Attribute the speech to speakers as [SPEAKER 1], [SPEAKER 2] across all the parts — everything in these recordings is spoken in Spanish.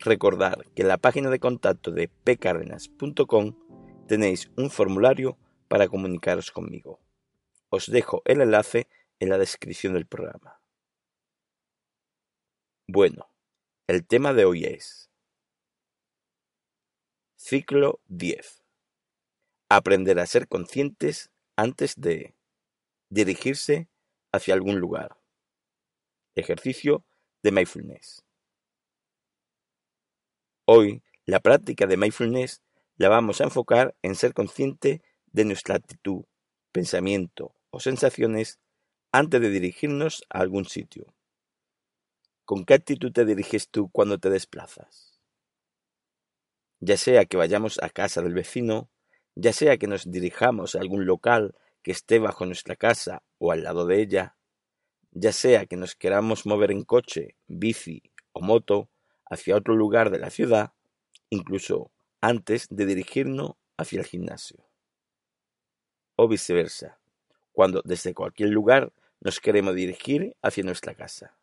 [SPEAKER 1] recordar que en la página de contacto de pcardenas.com tenéis un formulario para comunicaros conmigo. Os dejo el enlace en la descripción del programa. Bueno, el tema de hoy es Ciclo 10. Aprender a ser conscientes antes de dirigirse hacia algún lugar. Ejercicio de mindfulness. Hoy, la práctica de mindfulness la vamos a enfocar en ser consciente de nuestra actitud, pensamiento o sensaciones antes de dirigirnos a algún sitio. ¿Con qué actitud te diriges tú cuando te desplazas? Ya sea que vayamos a casa del vecino, ya sea que nos dirijamos a algún local que esté bajo nuestra casa o al lado de ella, ya sea que nos queramos mover en coche, bici o moto hacia otro lugar de la ciudad, incluso antes de dirigirnos hacia el gimnasio. O viceversa, cuando desde cualquier lugar nos queremos dirigir hacia nuestra casa.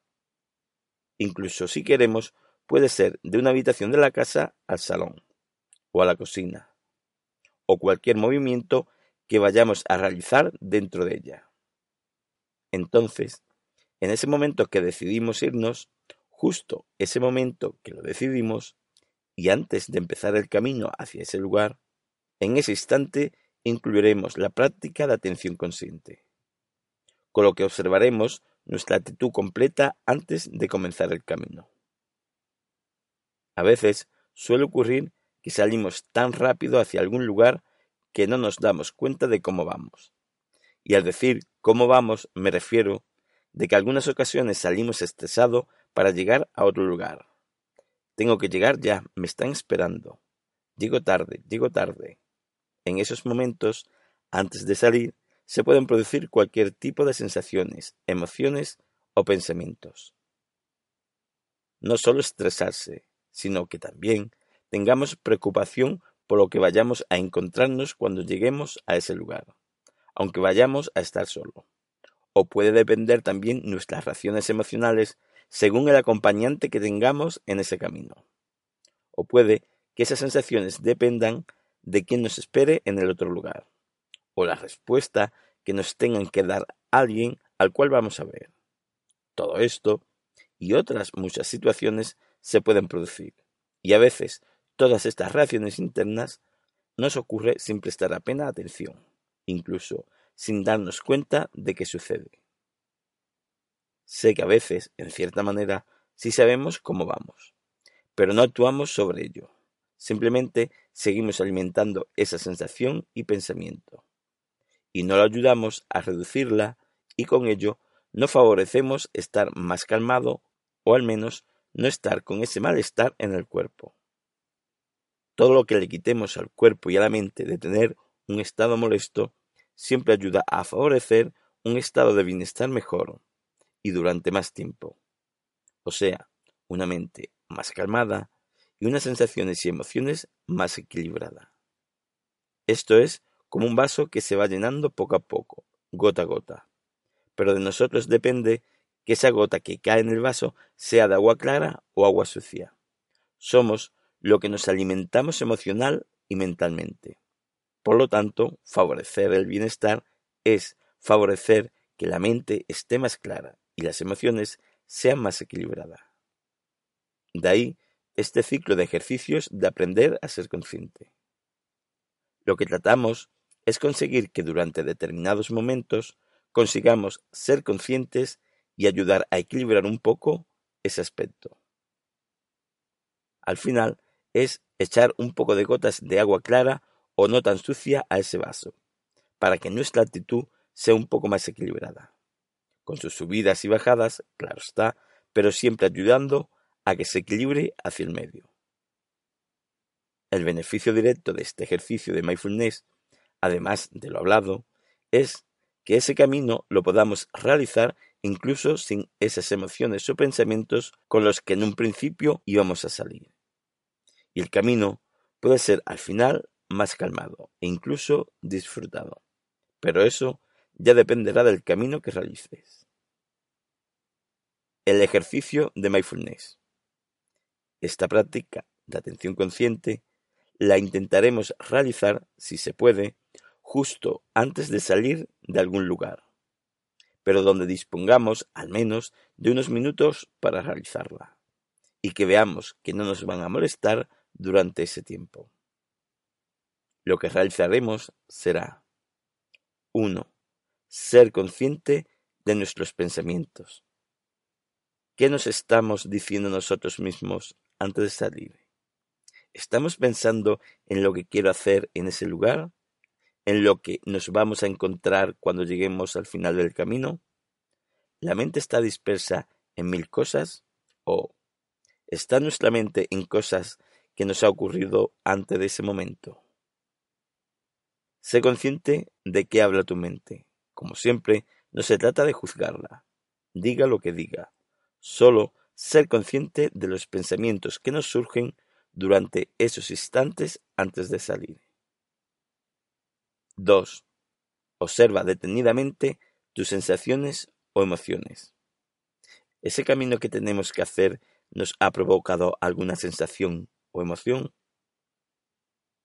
[SPEAKER 1] Incluso si queremos, puede ser de una habitación de la casa al salón o a la cocina, o cualquier movimiento que vayamos a realizar dentro de ella. Entonces, en ese momento que decidimos irnos, justo ese momento que lo decidimos, y antes de empezar el camino hacia ese lugar, en ese instante incluiremos la práctica de atención consciente, con lo que observaremos nuestra actitud completa antes de comenzar el camino. A veces suele ocurrir que salimos tan rápido hacia algún lugar que no nos damos cuenta de cómo vamos. Y al decir cómo vamos me refiero de que algunas ocasiones salimos estresados para llegar a otro lugar. Tengo que llegar ya, me están esperando. Llego tarde, llego tarde. En esos momentos, antes de salir, se pueden producir cualquier tipo de sensaciones, emociones o pensamientos. No solo estresarse, sino que también tengamos preocupación por lo que vayamos a encontrarnos cuando lleguemos a ese lugar, aunque vayamos a estar solo o puede depender también nuestras reacciones emocionales según el acompañante que tengamos en ese camino. O puede que esas sensaciones dependan de quien nos espere en el otro lugar, o la respuesta que nos tengan que dar alguien al cual vamos a ver. Todo esto y otras muchas situaciones se pueden producir, y a veces todas estas reacciones internas nos ocurre sin prestar apenas atención, incluso sin darnos cuenta de qué sucede. Sé que a veces, en cierta manera, sí sabemos cómo vamos, pero no actuamos sobre ello. Simplemente seguimos alimentando esa sensación y pensamiento. Y no lo ayudamos a reducirla y con ello no favorecemos estar más calmado o al menos no estar con ese malestar en el cuerpo. Todo lo que le quitemos al cuerpo y a la mente de tener un estado molesto siempre ayuda a favorecer un estado de bienestar mejor y durante más tiempo. O sea, una mente más calmada y unas sensaciones y emociones más equilibradas. Esto es como un vaso que se va llenando poco a poco, gota a gota. Pero de nosotros depende que esa gota que cae en el vaso sea de agua clara o agua sucia. Somos lo que nos alimentamos emocional y mentalmente. Por lo tanto, favorecer el bienestar es favorecer que la mente esté más clara y las emociones sean más equilibradas. De ahí este ciclo de ejercicios de aprender a ser consciente. Lo que tratamos es conseguir que durante determinados momentos consigamos ser conscientes y ayudar a equilibrar un poco ese aspecto. Al final es echar un poco de gotas de agua clara o no tan sucia a ese vaso, para que nuestra actitud sea un poco más equilibrada, con sus subidas y bajadas, claro está, pero siempre ayudando a que se equilibre hacia el medio. El beneficio directo de este ejercicio de mindfulness, además de lo hablado, es que ese camino lo podamos realizar incluso sin esas emociones o pensamientos con los que en un principio íbamos a salir. Y el camino puede ser al final más calmado e incluso disfrutado. Pero eso ya dependerá del camino que realices. El ejercicio de mindfulness. Esta práctica de atención consciente la intentaremos realizar, si se puede, justo antes de salir de algún lugar, pero donde dispongamos al menos de unos minutos para realizarla, y que veamos que no nos van a molestar durante ese tiempo. Lo que realizaremos será 1. Ser consciente de nuestros pensamientos. ¿Qué nos estamos diciendo nosotros mismos antes de salir? ¿Estamos pensando en lo que quiero hacer en ese lugar? ¿En lo que nos vamos a encontrar cuando lleguemos al final del camino? ¿La mente está dispersa en mil cosas? ¿O está nuestra mente en cosas que nos ha ocurrido antes de ese momento? Sé consciente de qué habla tu mente. Como siempre, no se trata de juzgarla. Diga lo que diga. Solo ser consciente de los pensamientos que nos surgen durante esos instantes antes de salir. 2. Observa detenidamente tus sensaciones o emociones. ¿Ese camino que tenemos que hacer nos ha provocado alguna sensación o emoción?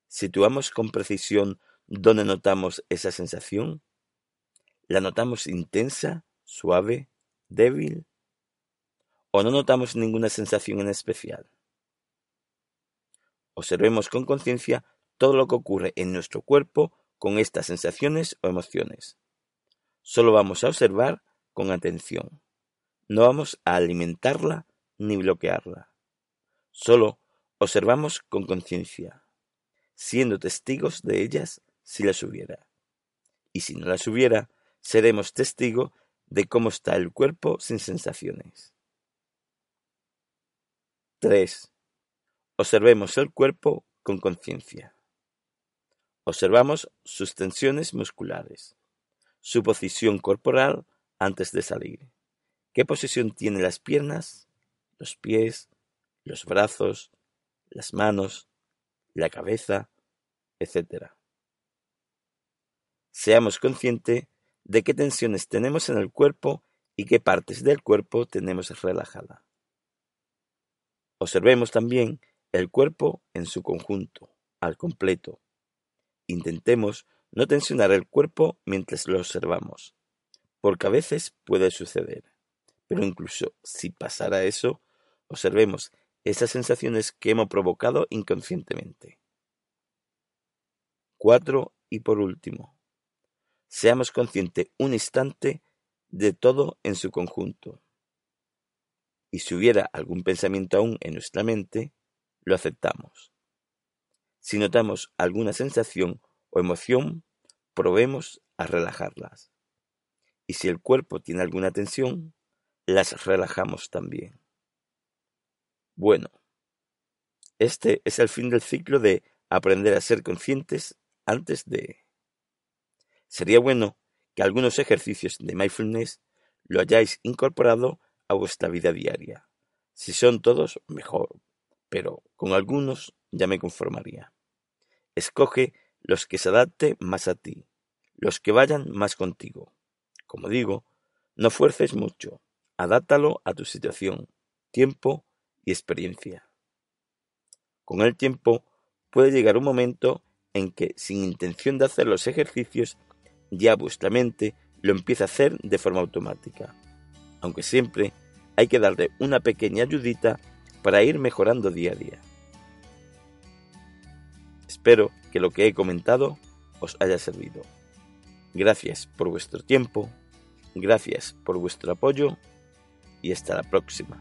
[SPEAKER 1] Situamos con precisión dónde notamos esa sensación. ¿La notamos intensa, suave, débil? ¿O no notamos ninguna sensación en especial? Observemos con conciencia todo lo que ocurre en nuestro cuerpo con estas sensaciones o emociones. Solo vamos a observar con atención. No vamos a alimentarla ni bloquearla. Solo observamos con conciencia, siendo testigos de ellas si las hubiera. Y si no las hubiera, seremos testigos de cómo está el cuerpo sin sensaciones. 3. Observemos el cuerpo con conciencia. Observamos sus tensiones musculares, su posición corporal antes de salir, qué posición tienen las piernas, los pies, los brazos, las manos, la cabeza, etc. Seamos conscientes de qué tensiones tenemos en el cuerpo y qué partes del cuerpo tenemos relajada. Observemos también el cuerpo en su conjunto, al completo. Intentemos no tensionar el cuerpo mientras lo observamos, porque a veces puede suceder. Pero incluso si pasara eso, observemos esas sensaciones que hemos provocado inconscientemente. 4. Y por último, seamos conscientes un instante de todo en su conjunto. Y si hubiera algún pensamiento aún en nuestra mente, lo aceptamos. Si notamos alguna sensación o emoción, probemos a relajarlas. Y si el cuerpo tiene alguna tensión, las relajamos también. Bueno, este es el fin del ciclo de aprender a ser conscientes antes de... Sería bueno que algunos ejercicios de mindfulness lo hayáis incorporado a vuestra vida diaria. Si son todos, mejor, pero con algunos ya me conformaría. Escoge los que se adapte más a ti, los que vayan más contigo. Como digo, no fuerces mucho, adáptalo a tu situación, tiempo y experiencia. Con el tiempo puede llegar un momento en que, sin intención de hacer los ejercicios, ya vuestra mente lo empieza a hacer de forma automática, aunque siempre hay que darle una pequeña ayudita para ir mejorando día a día. Espero que lo que he comentado os haya servido. Gracias por vuestro tiempo, gracias por vuestro apoyo y hasta la próxima.